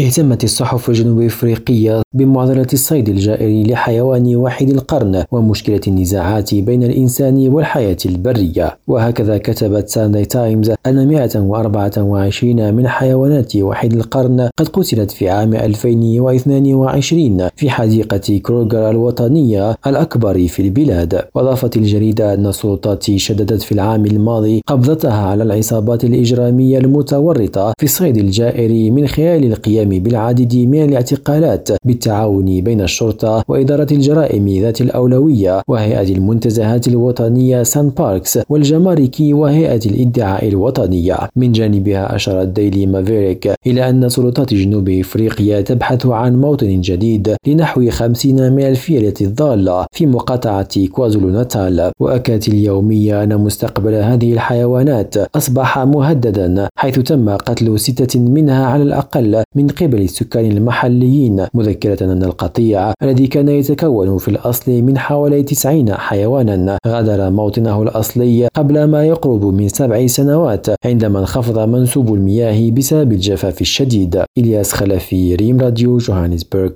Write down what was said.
اهتمت الصحف الجنوب إفريقية بمعضلة الصيد الجائر لحيوان وحيد القرن ومشكلة النزاعات بين الإنسان والحياة البرية. وهكذا كتبت ساندي تايمز أن 124 من حيوانات وحيد القرن قد قتلت في عام 2022 في حديقة كروغر الوطنية الأكبر في البلاد. وأضافت الجريدة أن السلطات شددت في العام الماضي قبضتها على العصابات الإجرامية المتورطة في الصيد الجائر من خلال القيام القيام بالعديد من الاعتقالات بالتعاون بين الشرطة وإدارة الجرائم ذات الأولوية وهيئة المنتزهات الوطنية سان باركس والجمارك وهيئة الإدعاء الوطنية. من جانبها أشارت ديلي مافيريك إلى أن سلطات جنوب إفريقيا تبحث عن موطن جديد لنحو خمسين من الفيلة الضالة في مقاطعة كوازولو ناتال. وأكدت اليومية أن مستقبل هذه الحيوانات أصبح مهددا حيث تم قتل ستة منها على الأقل من قبل السكان المحليين مذكرة أن القطيع الذي كان يتكون في الأصل من حوالي 90 حيوانا غادر موطنه الأصلي قبل ما يقرب من سبع سنوات عندما انخفض منسوب المياه بسبب الجفاف الشديد. إلياس خلفي ريم راديو جوهانسبرغ.